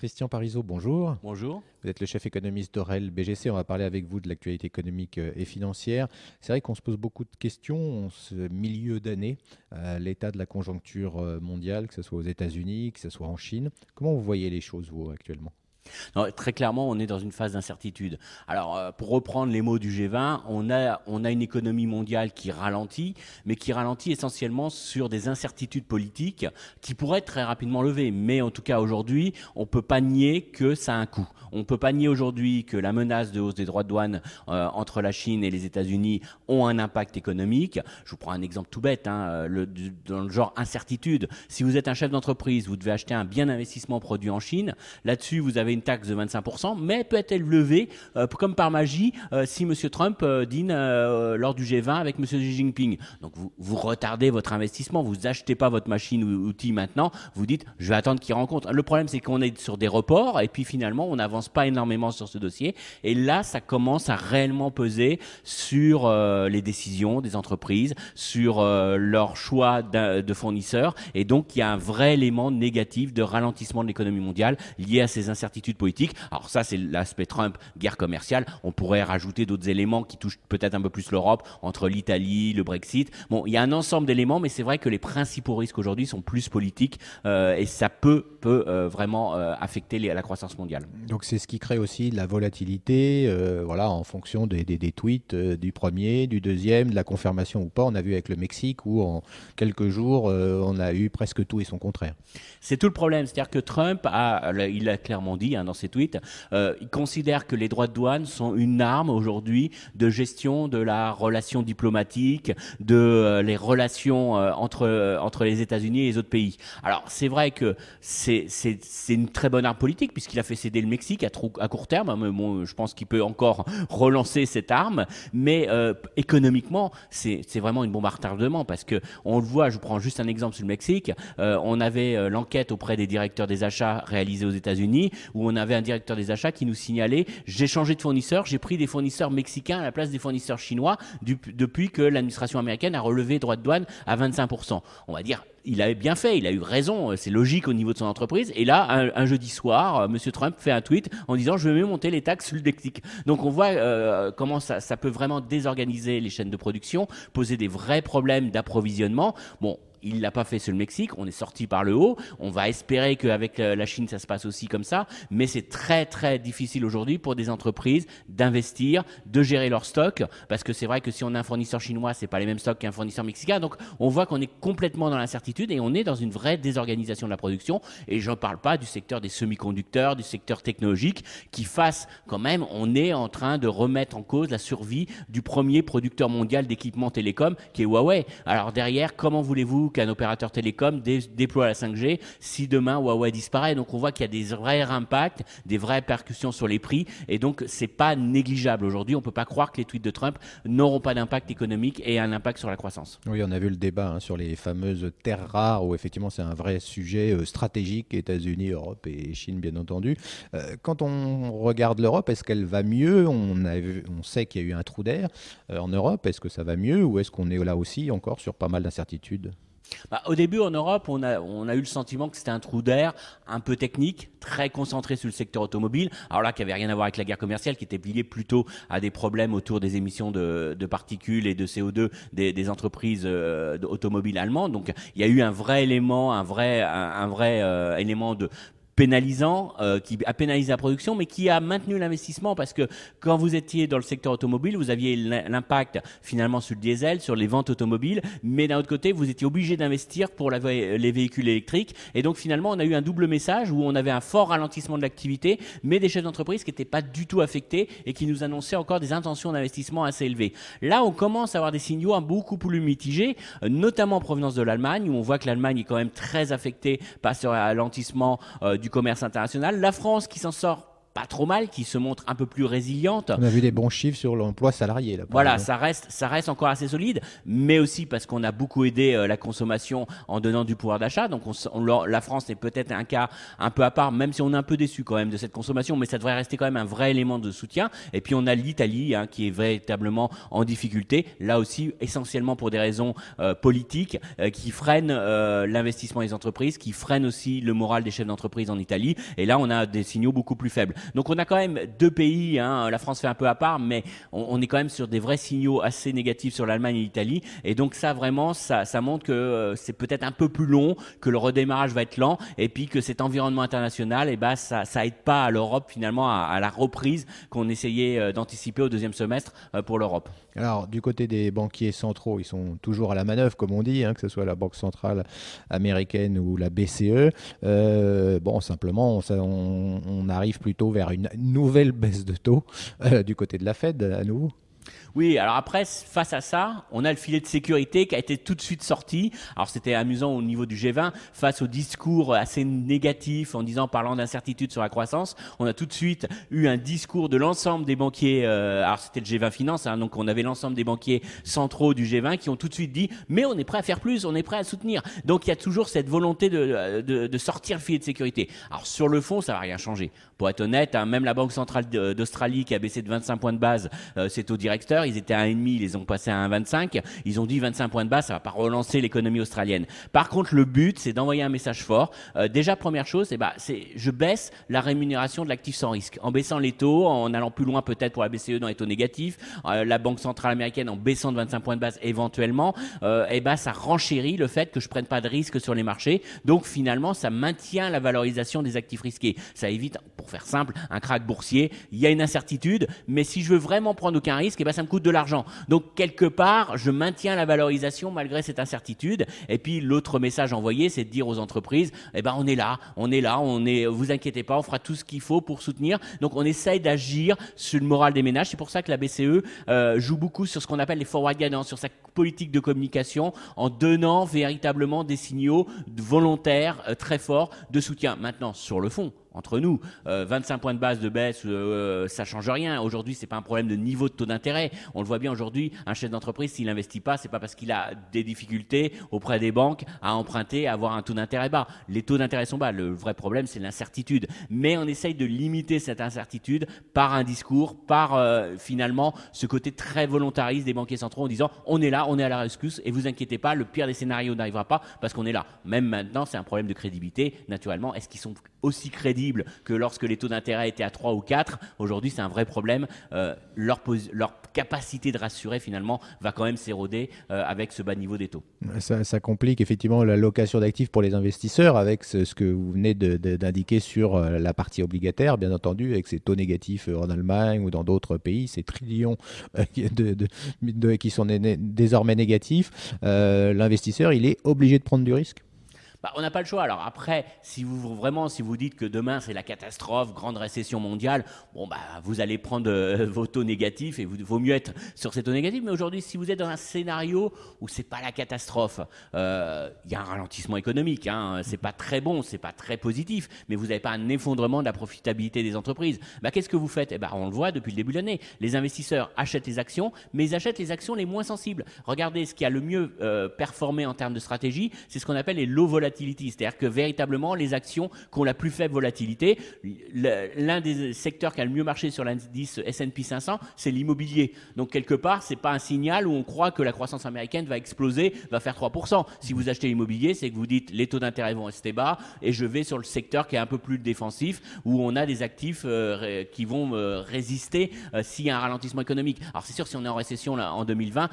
Christian Parizeau, bonjour. Bonjour. Vous êtes le chef économiste d'Orel BGC. On va parler avec vous de l'actualité économique euh, et financière. C'est vrai qu'on se pose beaucoup de questions en ce milieu d'année, l'état de la conjoncture euh, mondiale, que ce soit aux États-Unis, que ce soit en Chine. Comment vous voyez les choses, vous, actuellement? Très clairement, on est dans une phase d'incertitude. Alors, euh, pour reprendre les mots du G20, on a, on a une économie mondiale qui ralentit, mais qui ralentit essentiellement sur des incertitudes politiques qui pourraient être très rapidement levées. Mais en tout cas, aujourd'hui, on ne peut pas nier que ça a un coût. On ne peut pas nier aujourd'hui que la menace de hausse des droits de douane euh, entre la Chine et les États-Unis ont un impact économique. Je vous prends un exemple tout bête, hein, le, dans le genre incertitude. Si vous êtes un chef d'entreprise, vous devez acheter un bien d'investissement produit en Chine. Là-dessus, vous avez une taxe de 25%, mais peut-elle lever, euh, comme par magie, euh, si M. Trump euh, dîne lors du G20 avec M. Xi Jinping Donc vous, vous retardez votre investissement, vous achetez pas votre machine ou outil maintenant, vous dites je vais attendre qu'il rencontre. Le problème c'est qu'on est sur des reports et puis finalement on n'avance pas énormément sur ce dossier et là ça commence à réellement peser sur les décisions des entreprises, sur leur choix de fournisseurs et donc il y a un vrai élément négatif de ralentissement de l'économie mondiale lié à ces incertitudes politique. Alors ça, c'est l'aspect Trump, guerre commerciale. On pourrait rajouter d'autres éléments qui touchent peut-être un peu plus l'Europe, entre l'Italie, le Brexit. Bon, il y a un ensemble d'éléments, mais c'est vrai que les principaux risques aujourd'hui sont plus politiques euh, et ça peut, peut euh, vraiment euh, affecter la croissance mondiale. Donc c'est ce qui crée aussi de la volatilité, voilà, en fonction des, des, des tweets du premier, du deuxième, de la confirmation ou pas. On a vu avec le Mexique où en quelques jours, on a eu presque tout et son contraire. C'est tout le problème, c'est-à-dire que Trump a, il a clairement dit Hein, dans ses tweets, euh, il considère que les droits de douane sont une arme aujourd'hui de gestion de la relation diplomatique, de euh, les relations euh, entre, entre les États-Unis et les autres pays. Alors c'est vrai que c'est une très bonne arme politique puisqu'il a fait céder le Mexique à, à court terme. Mais bon, je pense qu'il peut encore relancer cette arme, mais économiquement c'est vraiment une bombe à retardement parce que on le voit. Je prends juste un exemple sur le Mexique. on avait l'enquête auprès des directeurs des achats réalisée aux États-Unis où on avait un directeur des achats qui nous signalait j'ai changé de fournisseur, j'ai pris des fournisseurs mexicains à la place des fournisseurs chinois depuis que l'administration américaine a relevé droit de douane à 25%. On va dire il avait bien fait, il a eu raison, c'est logique au niveau de son entreprise. Et là, un, jeudi soir, M. Trump fait un tweet en disant je vais mieux monter les taxes sur le. Donc on voit euh, comment ça, ça peut vraiment désorganiser les chaînes de production, poser des vrais problèmes d'approvisionnement. Bon, il l'a pas fait sur le Mexique, on est sorti par le haut. On va espérer qu'avec euh, la Chine, ça se passe aussi comme ça. Mais c'est très, très difficile aujourd'hui pour des entreprises d'investir, de gérer leur stock. Parce que c'est vrai que si on a un fournisseur chinois, c'est pas les mêmes stocks qu'un fournisseur mexicain. Donc, on voit qu'on est complètement dans l'incertitude et on est dans une vraie désorganisation de la production. Et je ne parle pas du secteur des semi-conducteurs, du secteur technologique, qui fasse quand même, on est en train de remettre en cause la survie du premier producteur mondial d'équipements télécom, qui est Huawei. Alors derrière, comment voulez-vous qu'un opérateur télécom déploie la 5G si demain Huawei disparaît. Donc on voit qu'il y a des vrais impacts, des vraies percussions sur les prix et donc c'est pas négligeable aujourd'hui. On peut pas croire que les tweets de Trump n'auront pas d'impact économique et un impact sur la croissance. Oui, on a vu le débat hein, sur les fameuses terres rares où effectivement c'est un vrai sujet euh, stratégique, États-Unis, Europe et Chine bien entendu. Euh, quand on regarde l'Europe, est-ce qu'elle va mieux? On, sait qu'il y a eu un trou d'air euh, en Europe. Est-ce que ça va mieux ou est-ce qu'on est là aussi encore sur pas mal d'incertitudes? Bah, au début, en Europe, on a, eu le sentiment que c'était un trou d'air un peu technique, très concentré sur le secteur automobile. Alors là, qui avait rien à voir avec la guerre commerciale, qui était lié plutôt à des problèmes autour des émissions de, particules et de CO2 des, entreprises euh, automobiles allemandes. Donc, il y a eu un vrai élément, un, vrai euh, élément de pénalisant, euh, qui a pénalisé la production, mais qui a maintenu l'investissement parce que quand vous étiez dans le secteur automobile, vous aviez l'impact finalement sur le diesel, sur les ventes automobiles, mais d'un autre côté, vous étiez obligé d'investir pour les véhicules électriques. Et donc finalement, on a eu un double message où on avait un fort ralentissement de l'activité, mais des chefs d'entreprise qui n'étaient pas du tout affectés et qui nous annonçaient encore des intentions d'investissement assez élevées. Là, on commence à avoir des signaux beaucoup plus mitigés, notamment en provenance de l'Allemagne, où on voit que l'Allemagne est quand même très affectée par ce ralentissement euh, du commerce international. La France qui s'en sort pas trop mal, qui se montre un peu plus résiliente. On a vu des bons chiffres sur l'emploi salarié. Là, voilà, ça reste, ça reste encore assez solide, mais aussi parce qu'on a beaucoup aidé euh, la consommation en donnant du pouvoir d'achat. Donc on, la France est peut-être un cas un peu à part, même si on est un peu déçu quand même de cette consommation, mais ça devrait rester quand même un vrai élément de soutien. Et puis on a l'Italie hein, qui est véritablement en difficulté, là aussi essentiellement pour des raisons euh, politiques, euh, qui freinent l'investissement des entreprises, qui freinent aussi le moral des chefs d'entreprise en Italie. Et là on a des signaux beaucoup plus faibles. Donc on a quand même deux pays, hein, la France fait un peu à part, mais on, est quand même sur des vrais signaux assez négatifs sur l'Allemagne et l'Italie. Et donc ça vraiment, ça, montre que euh, c'est peut-être un peu plus long, que le redémarrage va être lent, et puis que cet environnement international, eh ben, ça, ça aide pas à l'Europe finalement à, la reprise qu'on essayait euh, d'anticiper au deuxième semestre euh, pour l'Europe. Alors du côté des banquiers centraux, ils sont toujours à la manœuvre, comme on dit, hein, que ce soit la Banque centrale américaine ou la BCE. bon, simplement, on arrive plutôt vers une nouvelle baisse de taux euh, du côté de la Fed à nouveau. Oui, alors après, face à ça, on a le filet de sécurité qui a été tout de suite sorti. Alors c'était amusant au niveau du G20, face au discours assez négatif en disant, parlant d'incertitude sur la croissance, on a tout de suite eu un discours de l'ensemble des banquiers, euh, alors c'était le G20 Finance, hein, donc on avait l'ensemble des banquiers centraux du G20 qui ont tout de suite dit, mais on est prêt à faire plus, on est prêt à soutenir. Donc il y a toujours cette volonté de, de, de sortir le filet de sécurité. Alors sur le fond, ça va rien changer. Pour être honnête, hein, même la Banque centrale d'Australie qui a baissé de 25 points de base euh, c'est au ils étaient à 1,5, ils les ont passés à 1,25. Ils ont dit 25 points de base, ça va pas relancer l'économie australienne. Par contre, le but, c'est d'envoyer un message fort. Euh, déjà, première chose, eh ben, c'est je baisse la rémunération de l'actif sans risque. En baissant les taux, en allant plus loin peut-être pour la BCE dans les taux négatifs, euh, la Banque centrale américaine en baissant de 25 points de base éventuellement, euh, eh ben, ça renchérit le fait que je prenne pas de risque sur les marchés. Donc finalement, ça maintient la valorisation des actifs risqués. Ça évite, pour faire simple, un crack boursier. Il y a une incertitude, mais si je veux vraiment prendre aucun risque, ça me coûte de l'argent. Donc quelque part, je maintiens la valorisation malgré cette incertitude. Et puis l'autre message envoyé, c'est de dire aux entreprises, eh ben on est là, on est là, on est, vous inquiétez pas, on fera tout ce qu'il faut pour soutenir. Donc on essaye d'agir sur le moral des ménages. C'est pour ça que la BCE euh, joue beaucoup sur ce qu'on appelle les forward guidance, sur sa politique de communication, en donnant véritablement des signaux volontaires euh, très forts de soutien. Maintenant, sur le fond, entre nous. 25 euh, points de base de baisse, euh, ça change rien. Aujourd'hui, c'est pas un problème de niveau de taux d'intérêt. On le voit bien aujourd'hui, un chef d'entreprise, s'il n'investit pas, c'est pas parce qu'il a des difficultés auprès des banques à emprunter, à avoir un taux d'intérêt bas. Les taux d'intérêt sont bas. Le vrai problème, c'est l'incertitude. Mais on essaye de limiter cette incertitude par un discours, par euh, finalement ce côté très volontariste des banquiers centraux en disant on est là, on est à la rescousse et vous inquiétez pas, le pire des scénarios n'arrivera pas parce qu'on est là. Même maintenant, c'est un problème de crédibilité. Naturellement, est-ce qu'ils sont aussi crédibles que lorsque les taux d'intérêt étaient à 3 ou 4. Aujourd'hui, c'est un vrai problème. Euh, leur, capacité de rassurer, finalement, va quand même s'éroder euh, avec ce bas niveau des taux. Ça, complique effectivement la location d'actifs pour les investisseurs avec ce, que vous venez d'indiquer sur euh, la partie obligataire, bien entendu, avec ces taux négatifs en Allemagne ou dans d'autres pays, ces trillions qui sont désormais négatifs. L'investisseur, il est obligé de prendre du risque bah, on n'a pas le choix. Alors après, si vous vraiment, si vous dites que demain c'est la catastrophe, grande récession mondiale, bon bah vous allez prendre euh, vos taux négatifs et il vaut mieux être sur ces taux négatifs. Mais aujourd'hui, si vous êtes dans un scénario où c'est pas la catastrophe, euh, il y a un ralentissement économique. Hein, c'est pas très bon, c'est pas très positif, mais vous n'avez pas un effondrement de la profitabilité des entreprises. Bah, qu'est-ce que vous faites? Eh ben, on le voit depuis le début de l'année. Les investisseurs achètent les actions, mais ils achètent les actions les moins sensibles. Regardez ce qui a le mieux euh, performé en termes de stratégie, c'est ce qu'on appelle les low volatility c'est-à-dire que véritablement, les actions qui ont la plus faible volatilité, l'un des secteurs qui a le mieux marché sur l'indice S&P 500, c'est l'immobilier. Donc quelque part, c'est pas un signal où on croit que la croissance américaine va exploser, va faire 3%. Si vous achetez l'immobilier, c'est que vous dites les taux d'intérêt vont rester bas et je vais sur le secteur qui est un peu plus défensif, où on a des actifs euh, qui vont euh, résister euh, s'il y a un ralentissement économique. Alors c'est sûr, si on est en récession là, en 2020,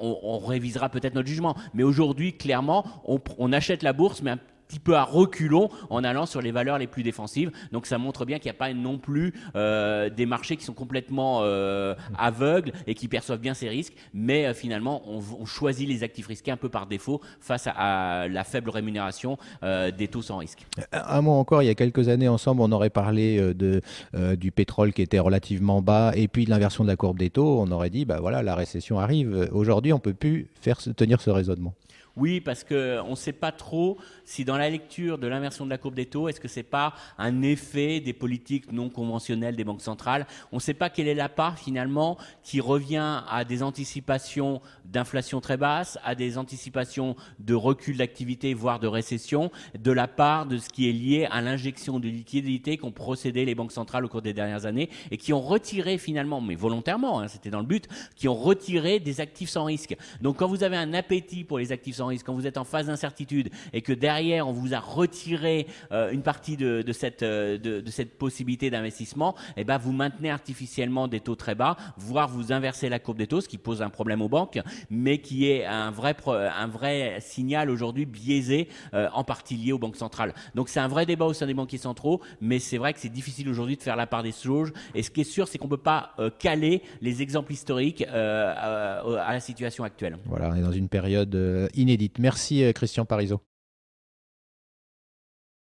on, révisera peut-être notre jugement. Mais aujourd'hui, clairement, on, on achète la bourse, mais un petit peu à reculons en allant sur les valeurs les plus défensives. Donc ça montre bien qu'il n'y a pas non plus euh, des marchés qui sont complètement euh, aveugles et qui perçoivent bien ces risques, mais euh, finalement on, choisit les actifs risqués un peu par défaut face à, la faible rémunération des taux sans risque. Un mot encore, il y a quelques années ensemble, on aurait parlé du pétrole qui était relativement bas et puis de l'inversion de la courbe des taux. On aurait dit, bah voilà, la récession arrive. Aujourd'hui, on peut plus faire tenir ce raisonnement. Oui, parce qu'on ne sait pas trop si dans la lecture de l'inversion de la courbe des taux, est-ce que c'est pas un effet des politiques non conventionnelles des banques centrales? On ne sait pas quelle est la part finalement qui revient à des anticipations d'inflation très basse, à des anticipations de recul d'activité, voire de récession, de la part de ce qui est lié à l'injection de liquidités qu'ont procédé les banques centrales au cours des dernières années et qui ont retiré finalement, mais volontairement, hein, c'était dans le but, qui ont retiré des actifs sans risque. Donc quand vous avez un appétit pour les actifs sans quand vous êtes en phase d'incertitude et que derrière on vous a retiré euh, une partie de, cette, euh, de, cette possibilité d'investissement, eh ben vous maintenez artificiellement des taux très bas, voire vous inversez la courbe des taux, ce qui pose un problème aux banques, mais qui est un vrai, un vrai signal aujourd'hui biaisé, euh, en partie lié aux banques centrales. Donc c'est un vrai débat au sein des banquiers centraux, mais c'est vrai que c'est difficile aujourd'hui de faire la part des choses. Et ce qui est sûr, c'est qu'on ne peut pas caler les exemples historiques à la situation actuelle. Voilà, on est dans une période Merci Christian Parizeau.